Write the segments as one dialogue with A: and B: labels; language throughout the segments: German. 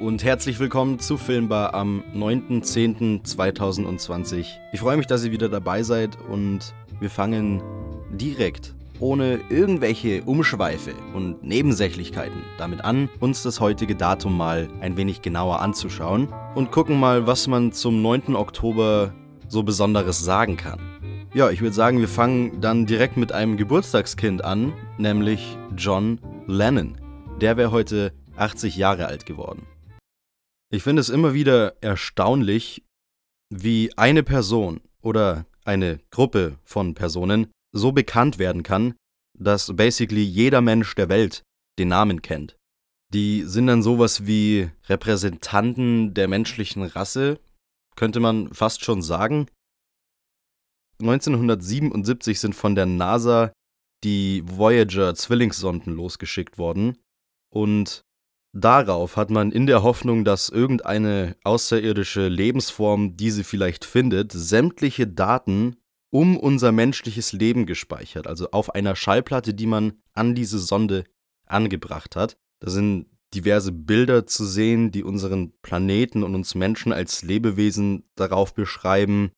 A: Und herzlich willkommen zu Filmbar am 9.10.2020. Ich freue mich, dass ihr wieder dabei seid und wir fangen direkt ohne irgendwelche Umschweife und Nebensächlichkeiten damit an, uns das heutige Datum mal ein wenig genauer anzuschauen und gucken mal, was man zum 9. Oktober so Besonderes sagen kann. Ja, ich würde sagen, wir fangen dann direkt mit einem Geburtstagskind an, nämlich John Lennon. Der wäre heute 80 Jahre alt geworden. Ich finde es immer wieder erstaunlich, wie eine Person oder eine Gruppe von Personen so bekannt werden kann, dass basically jeder Mensch der Welt den Namen kennt. Die sind dann sowas wie Repräsentanten der menschlichen Rasse, könnte man fast schon sagen. 1977 sind von der NASA die Voyager Zwillingssonden losgeschickt worden und darauf hat man in der Hoffnung, dass irgendeine außerirdische Lebensform diese vielleicht findet, sämtliche Daten um unser menschliches Leben gespeichert, also auf einer Schallplatte, die man an diese Sonde angebracht hat. Da sind diverse Bilder zu sehen, die unseren Planeten und uns Menschen als Lebewesen darauf beschreiben,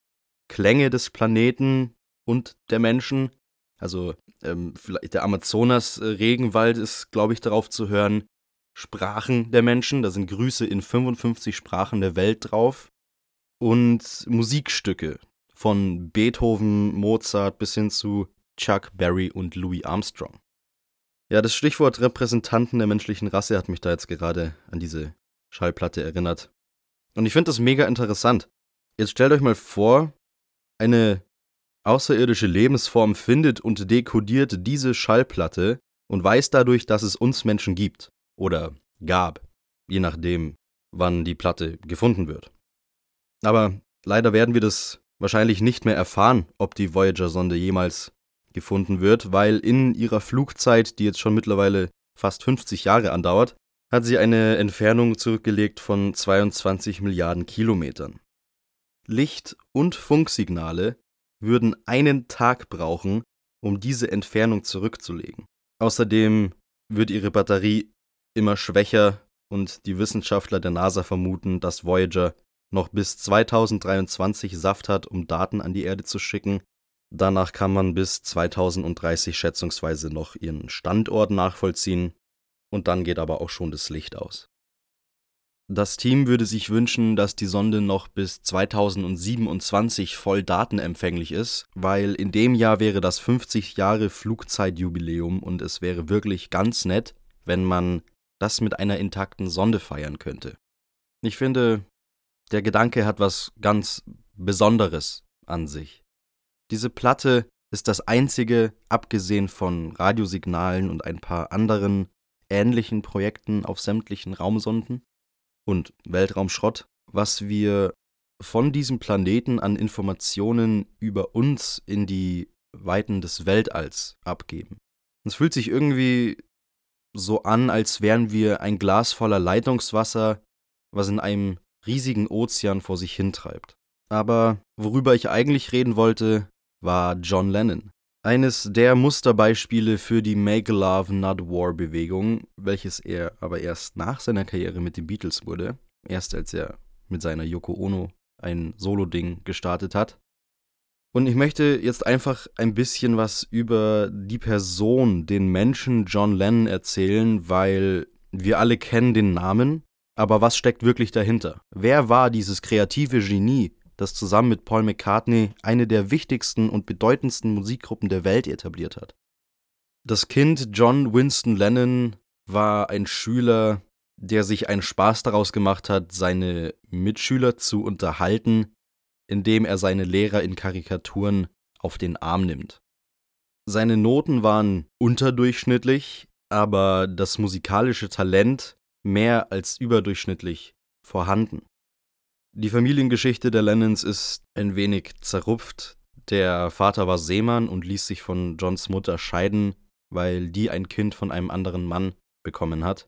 A: Klänge des Planeten und der Menschen. Also ähm, vielleicht der Amazonas-Regenwald ist, glaube ich, darauf zu hören. Sprachen der Menschen, da sind Grüße in 55 Sprachen der Welt drauf. Und Musikstücke, von Beethoven, Mozart bis hin zu Chuck Berry und Louis Armstrong. Ja, das Stichwort Repräsentanten der menschlichen Rasse hat mich da jetzt gerade an diese Schallplatte erinnert. Und ich finde das mega interessant. Jetzt stellt euch mal vor, eine außerirdische Lebensform findet und dekodiert diese Schallplatte und weiß dadurch, dass es uns Menschen gibt. Oder gab, je nachdem, wann die Platte gefunden wird. Aber leider werden wir das wahrscheinlich nicht mehr erfahren, ob die Voyager-Sonde jemals gefunden wird, weil in ihrer Flugzeit, die jetzt schon mittlerweile fast 50 Jahre andauert, hat sie eine Entfernung zurückgelegt von 22 Milliarden Kilometern. Licht- und Funksignale würden einen Tag brauchen, um diese Entfernung zurückzulegen. Außerdem wird ihre Batterie immer schwächer und die Wissenschaftler der NASA vermuten, dass Voyager noch bis 2023 Saft hat, um Daten an die Erde zu schicken. Danach kann man bis 2030 schätzungsweise noch ihren Standort nachvollziehen und dann geht aber auch schon das Licht aus. Das Team würde sich wünschen, dass die Sonde noch bis 2027 voll datenempfänglich ist, weil in dem Jahr wäre das 50 Jahre Flugzeitjubiläum und es wäre wirklich ganz nett, wenn man das mit einer intakten Sonde feiern könnte. Ich finde, der Gedanke hat was ganz Besonderes an sich. Diese Platte ist das einzige, abgesehen von Radiosignalen und ein paar anderen ähnlichen Projekten auf sämtlichen Raumsonden und Weltraumschrott, was wir von diesem Planeten an Informationen über uns in die Weiten des Weltalls abgeben. Es fühlt sich irgendwie so an, als wären wir ein Glas voller Leitungswasser, was in einem riesigen Ozean vor sich hintreibt. Aber worüber ich eigentlich reden wollte, war John Lennon. Eines der Musterbeispiele für die Make Love Not War Bewegung, welches er aber erst nach seiner Karriere mit den Beatles wurde, erst als er mit seiner Yoko Ono ein Solo-Ding gestartet hat. Und ich möchte jetzt einfach ein bisschen was über die Person, den Menschen John Lennon erzählen, weil wir alle kennen den Namen, aber was steckt wirklich dahinter? Wer war dieses kreative Genie, das zusammen mit Paul McCartney eine der wichtigsten und bedeutendsten Musikgruppen der Welt etabliert hat? Das Kind John Winston Lennon war ein Schüler, der sich einen Spaß daraus gemacht hat, seine Mitschüler zu unterhalten, indem er seine Lehrer in Karikaturen auf den Arm nimmt. Seine Noten waren unterdurchschnittlich, aber das musikalische Talent mehr als überdurchschnittlich vorhanden. Die Familiengeschichte der Lennons ist ein wenig zerrupft. Der Vater war Seemann und ließ sich von Johns Mutter scheiden, weil die ein Kind von einem anderen Mann bekommen hat.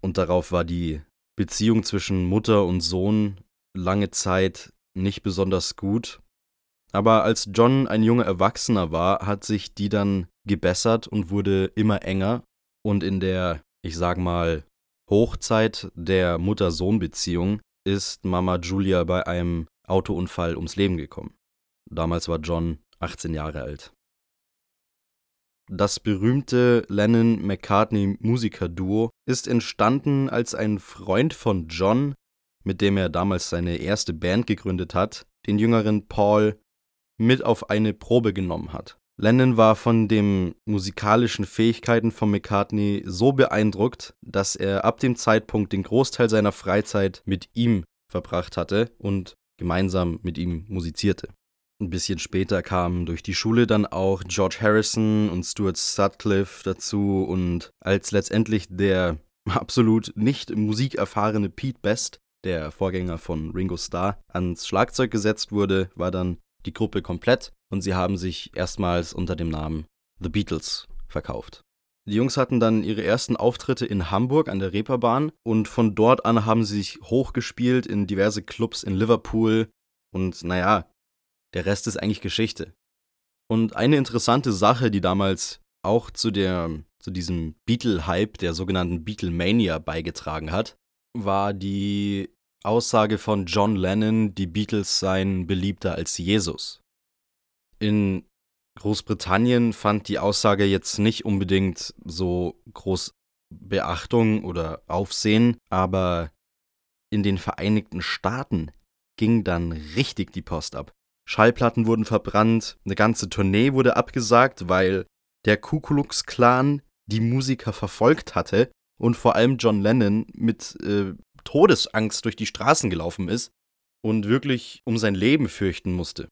A: Und darauf war die Beziehung zwischen Mutter und Sohn lange Zeit nicht besonders gut. Aber als John ein junger Erwachsener war, hat sich die dann gebessert und wurde immer enger. Und in der, ich sag mal, Hochzeit der Mutter-Sohn-Beziehung ist Mama Julia bei einem Autounfall ums Leben gekommen. Damals war John 18 Jahre alt. Das berühmte Lennon-McCartney-Musikerduo ist entstanden, als ein Freund von John, mit dem er damals seine erste Band gegründet hat, den jüngeren Paul mit auf eine Probe genommen hat. Lennon war von den musikalischen Fähigkeiten von McCartney so beeindruckt, dass er ab dem Zeitpunkt den Großteil seiner Freizeit mit ihm verbracht hatte und gemeinsam mit ihm musizierte. Ein bisschen später kamen durch die Schule dann auch George Harrison und Stuart Sutcliffe dazu und als letztendlich der absolut nicht musikerfahrene Pete Best, der Vorgänger von Ringo Starr, ans Schlagzeug gesetzt wurde, war dann die Gruppe komplett und sie haben sich erstmals unter dem Namen The Beatles verkauft. Die Jungs hatten dann ihre ersten Auftritte in Hamburg an der Reeperbahn und von dort an haben sie sich hochgespielt in diverse Clubs in Liverpool und naja, der Rest ist eigentlich Geschichte. Und eine interessante Sache, die damals auch zu, der, zu diesem Beatle-Hype, der sogenannten Beatlemania, beigetragen hat, war die Aussage von John Lennon, die Beatles seien beliebter als Jesus. In Großbritannien fand die Aussage jetzt nicht unbedingt so groß Beachtung oder Aufsehen, aber in den Vereinigten Staaten ging dann richtig die Post ab. Schallplatten wurden verbrannt, eine ganze Tournee wurde abgesagt, weil der Ku Klux Klan die Musiker verfolgt hatte und vor allem John Lennon mit äh, Todesangst durch die Straßen gelaufen ist und wirklich um sein Leben fürchten musste.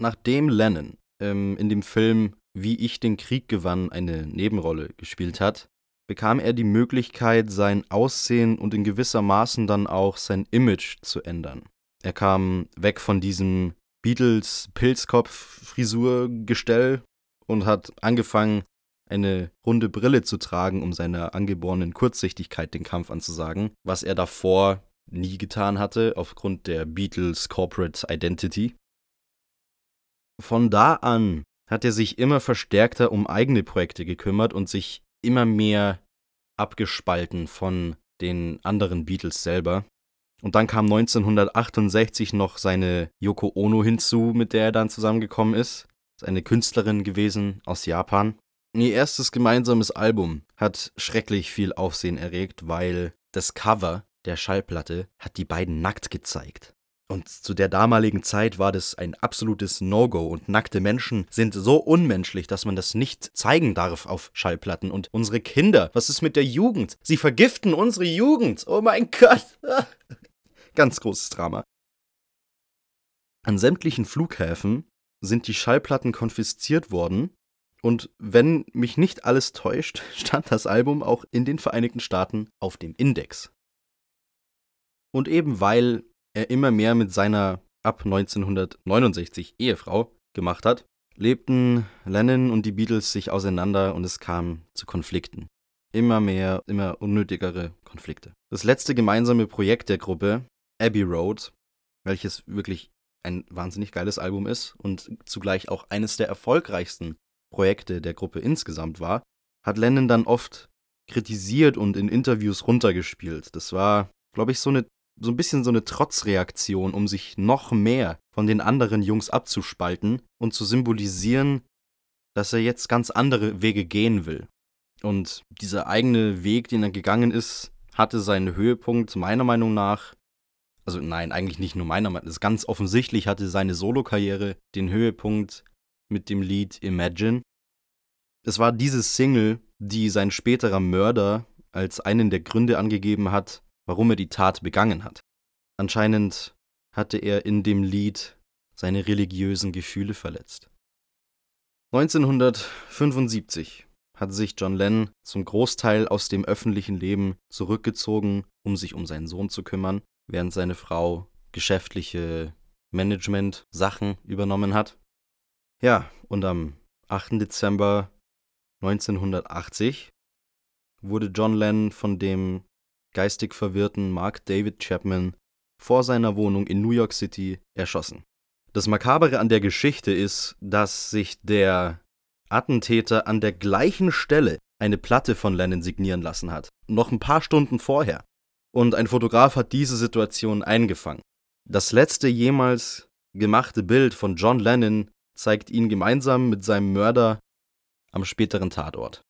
A: Nachdem Lennon ähm, in dem Film Wie ich den Krieg gewann eine Nebenrolle gespielt hat, bekam er die Möglichkeit, sein Aussehen und in gewisser Maßen dann auch sein Image zu ändern. Er kam weg von diesem Beatles-Pilzkopf-Frisur-Gestell und hat angefangen, eine runde Brille zu tragen, um seiner angeborenen Kurzsichtigkeit den Kampf anzusagen, was er davor nie getan hatte, aufgrund der Beatles Corporate Identity. Von da an hat er sich immer verstärkter um eigene Projekte gekümmert und sich immer mehr abgespalten von den anderen Beatles selber. Und dann kam 1968 noch seine Yoko Ono hinzu, mit der er dann zusammengekommen ist. ist eine Künstlerin gewesen aus Japan. Ihr erstes gemeinsames Album hat schrecklich viel Aufsehen erregt, weil das Cover der Schallplatte hat die beiden nackt gezeigt. Und zu der damaligen Zeit war das ein absolutes No-Go und nackte Menschen sind so unmenschlich, dass man das nicht zeigen darf auf Schallplatten. Und unsere Kinder, was ist mit der Jugend? Sie vergiften unsere Jugend. Oh mein Gott. Ganz großes Drama. An sämtlichen Flughäfen sind die Schallplatten konfisziert worden und wenn mich nicht alles täuscht, stand das Album auch in den Vereinigten Staaten auf dem Index. Und eben weil er immer mehr mit seiner ab 1969 Ehefrau gemacht hat, lebten Lennon und die Beatles sich auseinander und es kam zu Konflikten. Immer mehr, immer unnötigere Konflikte. Das letzte gemeinsame Projekt der Gruppe, Abbey Road, welches wirklich ein wahnsinnig geiles Album ist und zugleich auch eines der erfolgreichsten Projekte der Gruppe insgesamt war, hat Lennon dann oft kritisiert und in Interviews runtergespielt. Das war, glaube ich, so eine so ein bisschen so eine Trotzreaktion, um sich noch mehr von den anderen Jungs abzuspalten und zu symbolisieren, dass er jetzt ganz andere Wege gehen will. Und dieser eigene Weg, den er gegangen ist, hatte seinen Höhepunkt meiner Meinung nach, also nein, eigentlich nicht nur meiner Meinung nach, ganz offensichtlich hatte seine Solokarriere den Höhepunkt mit dem Lied Imagine. Es war diese Single, die sein späterer Mörder als einen der Gründe angegeben hat, warum er die Tat begangen hat. Anscheinend hatte er in dem Lied seine religiösen Gefühle verletzt. 1975 hat sich John Lennon zum Großteil aus dem öffentlichen Leben zurückgezogen, um sich um seinen Sohn zu kümmern, während seine Frau geschäftliche Management-Sachen übernommen hat. Ja, und am 8. Dezember 1980 wurde John Lennon von dem geistig verwirrten Mark David Chapman vor seiner Wohnung in New York City erschossen. Das Makabere an der Geschichte ist, dass sich der Attentäter an der gleichen Stelle eine Platte von Lennon signieren lassen hat. Noch ein paar Stunden vorher. Und ein Fotograf hat diese Situation eingefangen. Das letzte jemals gemachte Bild von John Lennon zeigt ihn gemeinsam mit seinem Mörder am späteren Tatort.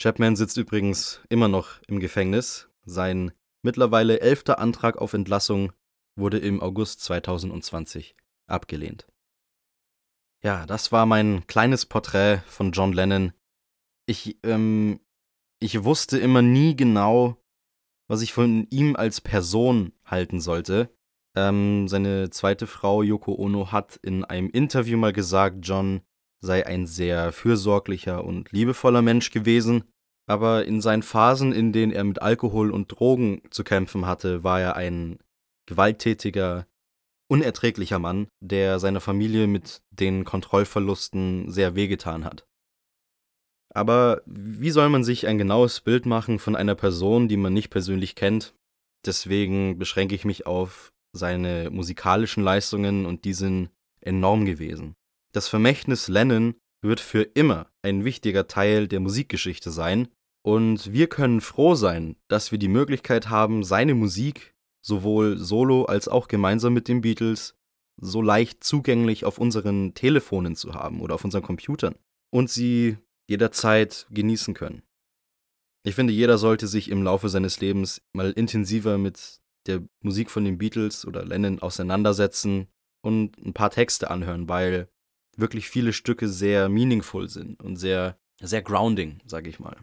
A: Chapman sitzt übrigens immer noch im Gefängnis. Sein mittlerweile elfter Antrag auf Entlassung wurde im August 2020 abgelehnt. Ja, das war mein kleines Porträt von John Lennon. Ich, ähm, ich wusste immer nie genau, was ich von ihm als Person halten sollte. Ähm, seine zweite Frau Yoko Ono hat in einem Interview mal gesagt, John sei ein sehr fürsorglicher und liebevoller Mensch gewesen, aber in seinen Phasen, in denen er mit Alkohol und Drogen zu kämpfen hatte, war er ein gewalttätiger, unerträglicher Mann, der seiner Familie mit den Kontrollverlusten sehr wehgetan hat. Aber wie soll man sich ein genaues Bild machen von einer Person, die man nicht persönlich kennt? Deswegen beschränke ich mich auf seine musikalischen Leistungen und die sind enorm gewesen. Das Vermächtnis Lennon wird für immer ein wichtiger Teil der Musikgeschichte sein und wir können froh sein, dass wir die Möglichkeit haben, seine Musik sowohl solo als auch gemeinsam mit den Beatles so leicht zugänglich auf unseren Telefonen zu haben oder auf unseren Computern und sie jederzeit genießen können. Ich finde, jeder sollte sich im Laufe seines Lebens mal intensiver mit der Musik von den Beatles oder Lennon auseinandersetzen und ein paar Texte anhören, weil wirklich viele Stücke sehr meaningful sind und sehr, sehr grounding, sage ich mal.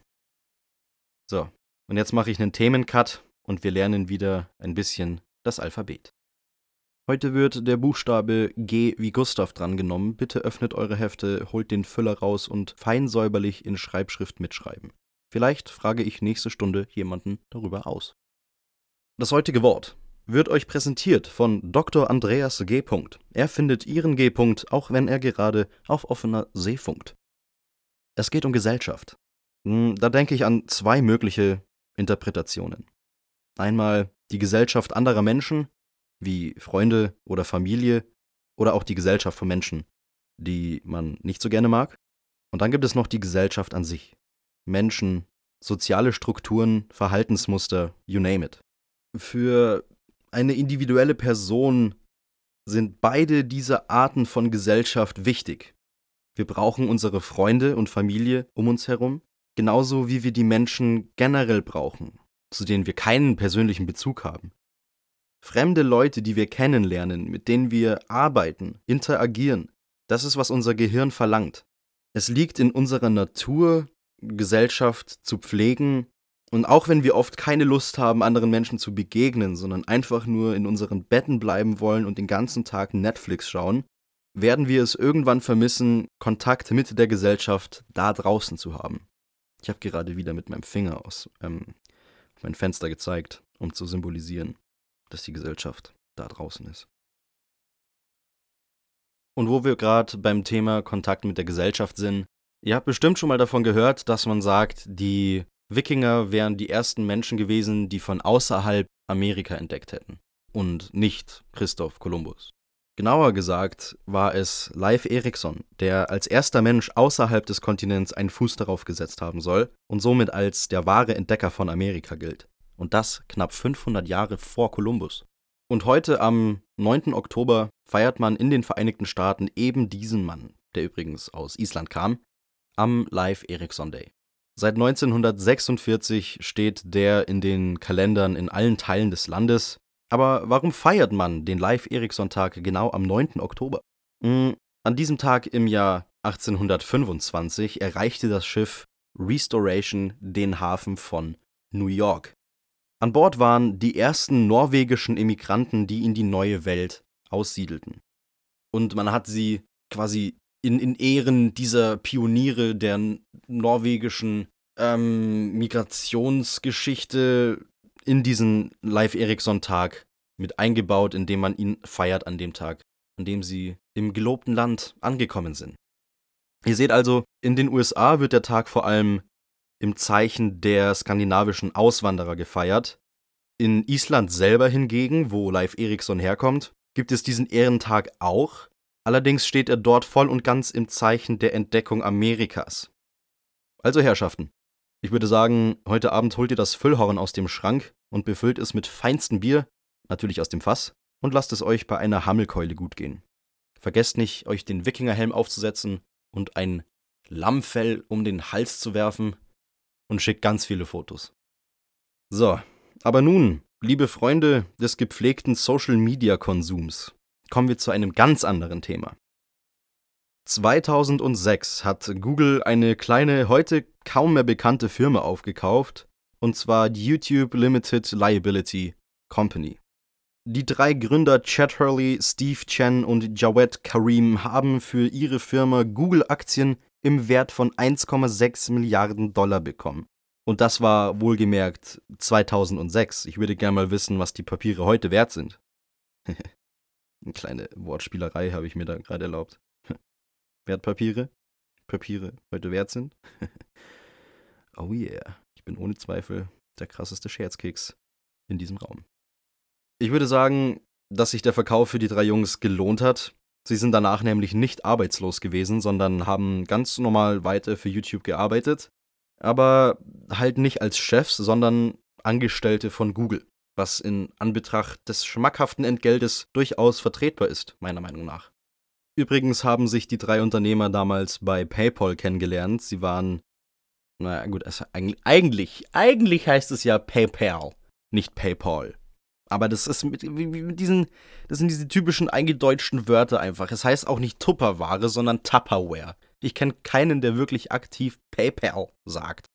A: So, und jetzt mache ich einen Themencut und wir lernen wieder ein bisschen das Alphabet. Heute wird der Buchstabe G wie Gustav drangenommen. Bitte öffnet eure Hefte, holt den Füller raus und fein säuberlich in Schreibschrift mitschreiben. Vielleicht frage ich nächste Stunde jemanden darüber aus. Das heutige Wort wird euch präsentiert von Dr. Andreas G. Er findet Ihren G. auch wenn er gerade auf offener See funkt. Es geht um Gesellschaft. Hm, da denke ich an zwei mögliche Interpretationen. Einmal die Gesellschaft anderer Menschen, wie Freunde oder Familie, oder auch die Gesellschaft von Menschen, die man nicht so gerne mag. Und dann gibt es noch die Gesellschaft an sich. Menschen, soziale Strukturen, Verhaltensmuster, you name it für eine individuelle Person sind beide diese Arten von Gesellschaft wichtig. Wir brauchen unsere Freunde und Familie um uns herum, genauso wie wir die Menschen generell brauchen, zu denen wir keinen persönlichen Bezug haben. Fremde Leute, die wir kennenlernen, mit denen wir arbeiten, interagieren, das ist, was unser Gehirn verlangt. Es liegt in unserer Natur, Gesellschaft zu pflegen und auch wenn wir oft keine Lust haben, anderen Menschen zu begegnen, sondern einfach nur in unseren Betten bleiben wollen und den ganzen Tag Netflix schauen, werden wir es irgendwann vermissen, Kontakt mit der Gesellschaft da draußen zu haben. Ich habe gerade wieder mit meinem Finger aus ähm, mein Fenster gezeigt, um zu symbolisieren, dass die Gesellschaft da draußen ist. Und wo wir gerade beim Thema Kontakt mit der Gesellschaft sind, ihr habt bestimmt schon mal davon gehört, dass man sagt, die Wikinger wären die ersten Menschen gewesen, die von außerhalb Amerika entdeckt hätten und nicht Christoph Kolumbus. Genauer gesagt war es Leif Erikson, der als erster Mensch außerhalb des Kontinents einen Fuß darauf gesetzt haben soll und somit als der wahre Entdecker von Amerika gilt. Und das knapp 500 Jahre vor Kolumbus. Und heute am 9. Oktober feiert man in den Vereinigten Staaten eben diesen Mann, der übrigens aus Island kam, am Live Erikson Day. Seit 1946 steht der in den Kalendern in allen Teilen des Landes. Aber warum feiert man den Live-Erikson-Tag genau am 9. Oktober? Hm, an diesem Tag im Jahr 1825 erreichte das Schiff Restoration den Hafen von New York. An Bord waren die ersten norwegischen Immigranten, die in die neue Welt aussiedelten. Und man hat sie quasi in, in Ehren dieser Pioniere der norwegischen ähm, Migrationsgeschichte in diesen Live Ericsson-Tag mit eingebaut, indem man ihn feiert an dem Tag, an dem sie im gelobten Land angekommen sind. Ihr seht also, in den USA wird der Tag vor allem im Zeichen der skandinavischen Auswanderer gefeiert. In Island selber hingegen, wo Live Ericsson herkommt, gibt es diesen Ehrentag auch, Allerdings steht er dort voll und ganz im Zeichen der Entdeckung Amerikas. Also Herrschaften, ich würde sagen, heute Abend holt ihr das Füllhorn aus dem Schrank und befüllt es mit feinstem Bier, natürlich aus dem Fass, und lasst es euch bei einer Hammelkeule gut gehen. Vergesst nicht, euch den Wikingerhelm aufzusetzen und ein Lammfell um den Hals zu werfen und schickt ganz viele Fotos. So, aber nun, liebe Freunde des gepflegten Social-Media-Konsums, kommen wir zu einem ganz anderen Thema. 2006 hat Google eine kleine, heute kaum mehr bekannte Firma aufgekauft, und zwar die YouTube Limited Liability Company. Die drei Gründer Chad Hurley, Steve Chen und Jawed Karim haben für ihre Firma Google-Aktien im Wert von 1,6 Milliarden Dollar bekommen. Und das war wohlgemerkt 2006. Ich würde gerne mal wissen, was die Papiere heute wert sind. Eine kleine Wortspielerei habe ich mir da gerade erlaubt. Wertpapiere? Papiere heute wert sind? oh yeah, ich bin ohne Zweifel der krasseste Scherzkeks in diesem Raum. Ich würde sagen, dass sich der Verkauf für die drei Jungs gelohnt hat. Sie sind danach nämlich nicht arbeitslos gewesen, sondern haben ganz normal weiter für YouTube gearbeitet, aber halt nicht als Chefs, sondern Angestellte von Google, was in Anbetracht des schmackhaften Entgeltes durchaus vertretbar ist, meiner Meinung nach. Übrigens haben sich die drei Unternehmer damals bei PayPal kennengelernt. Sie waren, naja gut, also eigentlich, eigentlich heißt es ja PayPal, nicht PayPal. Aber das ist mit, mit diesen, das sind diese typischen eingedeutschten Wörter einfach. Es heißt auch nicht Tupperware, sondern Tupperware. Ich kenne keinen, der wirklich aktiv PayPal sagt.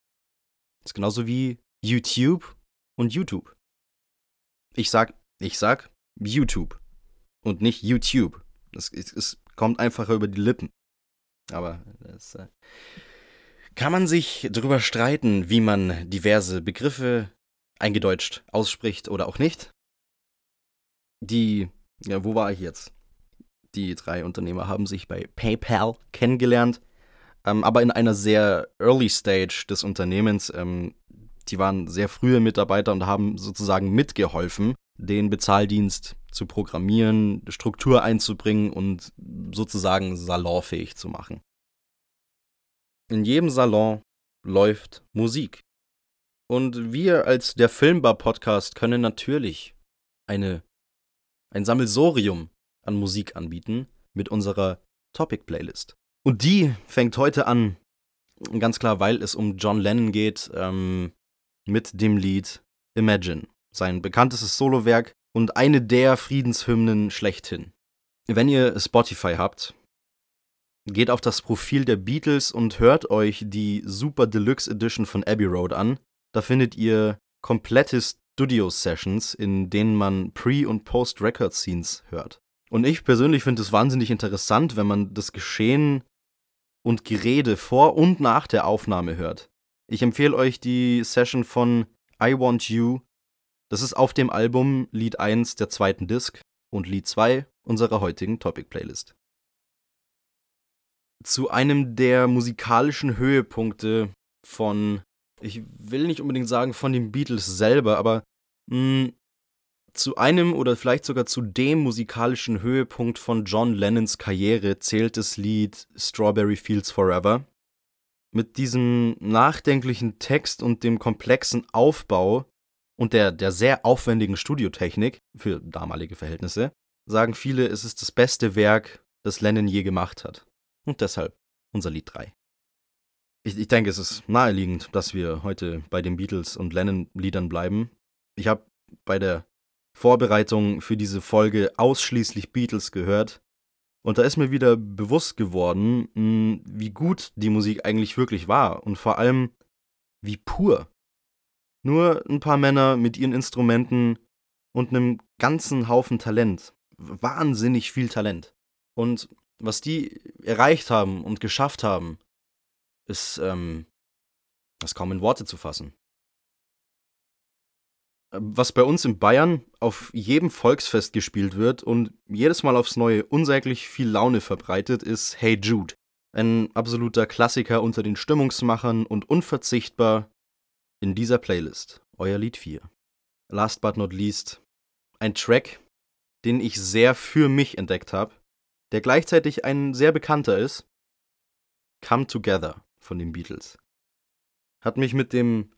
A: Das ist genauso wie YouTube und YouTube. Ich sag, ich sag YouTube und nicht YouTube. Es, es, es kommt einfacher über die Lippen. Aber das äh, kann man sich darüber streiten, wie man diverse Begriffe eingedeutscht ausspricht oder auch nicht die, ja, wo war ich jetzt? Die drei Unternehmer haben sich bei PayPal kennengelernt, ähm, aber in einer sehr early stage des Unternehmens. Ähm, die waren sehr frühe Mitarbeiter und haben sozusagen mitgeholfen, den Bezahldienst zu programmieren, Struktur einzubringen und sozusagen salonfähig zu machen. In jedem Salon läuft Musik. Und wir als der Filmbar Podcast können natürlich eine ein Sammelsorium an Musik anbieten mit unserer Topic-Playlist. Und die fängt heute an, ganz klar, weil es um John Lennon geht, ähm, mit dem Lied Imagine, sein bekanntestes Solowerk und eine der Friedenshymnen schlechthin. Wenn ihr Spotify habt, geht auf das Profil der Beatles und hört euch die Super Deluxe Edition von Abbey Road an. Da findet ihr komplettes Studio-Sessions, in denen man Pre- und Post-Record-Scenes hört. Und ich persönlich finde es wahnsinnig interessant, wenn man das Geschehen und Gerede vor und nach der Aufnahme hört. Ich empfehle euch die Session von I Want You. Das ist auf dem Album Lied 1 der zweiten Disc und Lied 2 unserer heutigen Topic-Playlist. Zu einem der musikalischen Höhepunkte von, ich will nicht unbedingt sagen von den Beatles selber, aber mh, hm, zu einem oder vielleicht sogar zu dem musikalischen Höhepunkt von John Lennons Karriere zählt das Lied Strawberry Fields Forever. Mit diesem nachdenklichen Text und dem komplexen Aufbau und der, der sehr aufwendigen Studiotechnik für damalige Verhältnisse sagen viele, es ist das beste Werk, das Lennon je gemacht hat. Und deshalb unser Lied 3. Ich, ich denke, es ist naheliegend, dass wir heute bei den Beatles und Lennon-Liedern bleiben, ich habe bei der Vorbereitung für diese Folge ausschließlich Beatles gehört. Und da ist mir wieder bewusst geworden, hm, wie gut die Musik eigentlich wirklich war und vor allem wie pur. Nur ein paar Männer mit ihren Instrumenten und einem ganzen Haufen Talent. Wahnsinnig viel Talent. Und was die erreicht haben und geschafft haben, ist, ähm, ist kaum in Worte zu fassen. Was bei uns in Bayern auf jedem Volksfest gespielt wird und jedes Mal aufs Neue unsäglich viel Laune verbreitet, ist Hey Jude. Ein absoluter Klassiker unter den Stimmungsmachern und unverzichtbar in dieser Playlist. Euer Lied 4. Last but not least, ein Track, den ich sehr für mich entdeckt habe, der gleichzeitig ein sehr bekannter ist. Come Together von den Beatles. hat mich mit dem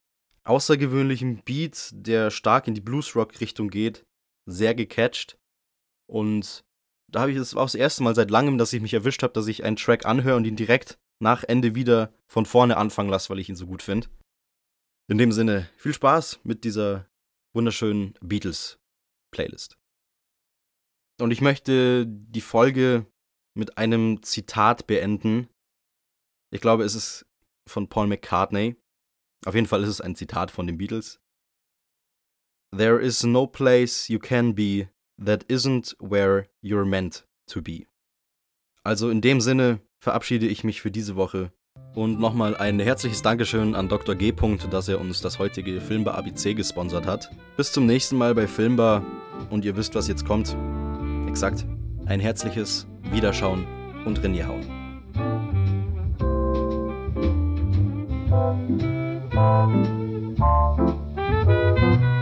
A: außergewöhnlichen Beat, der stark in die Bluesrock-Richtung geht, sehr gecatcht. Und da habe ich es auch das erste Mal seit langem, dass ich mich erwischt habe, dass ich einen Track anhöre und ihn direkt nach Ende wieder von vorne anfangen lasse, weil ich ihn so gut finde. In dem Sinne, viel Spaß mit dieser wunderschönen Beatles-Playlist. Und ich möchte die Folge mit einem Zitat beenden. Ich glaube, es ist von Paul McCartney. Auf jeden Fall ist es ein Zitat von den Beatles. There is no place you can be that isn't where you're meant to be. Also in dem Sinne verabschiede ich mich für diese Woche und nochmal ein herzliches Dankeschön an Dr. G. dass er uns das heutige Filmbar ABC gesponsert hat. Bis zum nächsten Mal bei Filmbar und ihr wisst, was jetzt kommt. Exakt. Ein herzliches Wiederschauen und Rinjehauen. thank Thank you.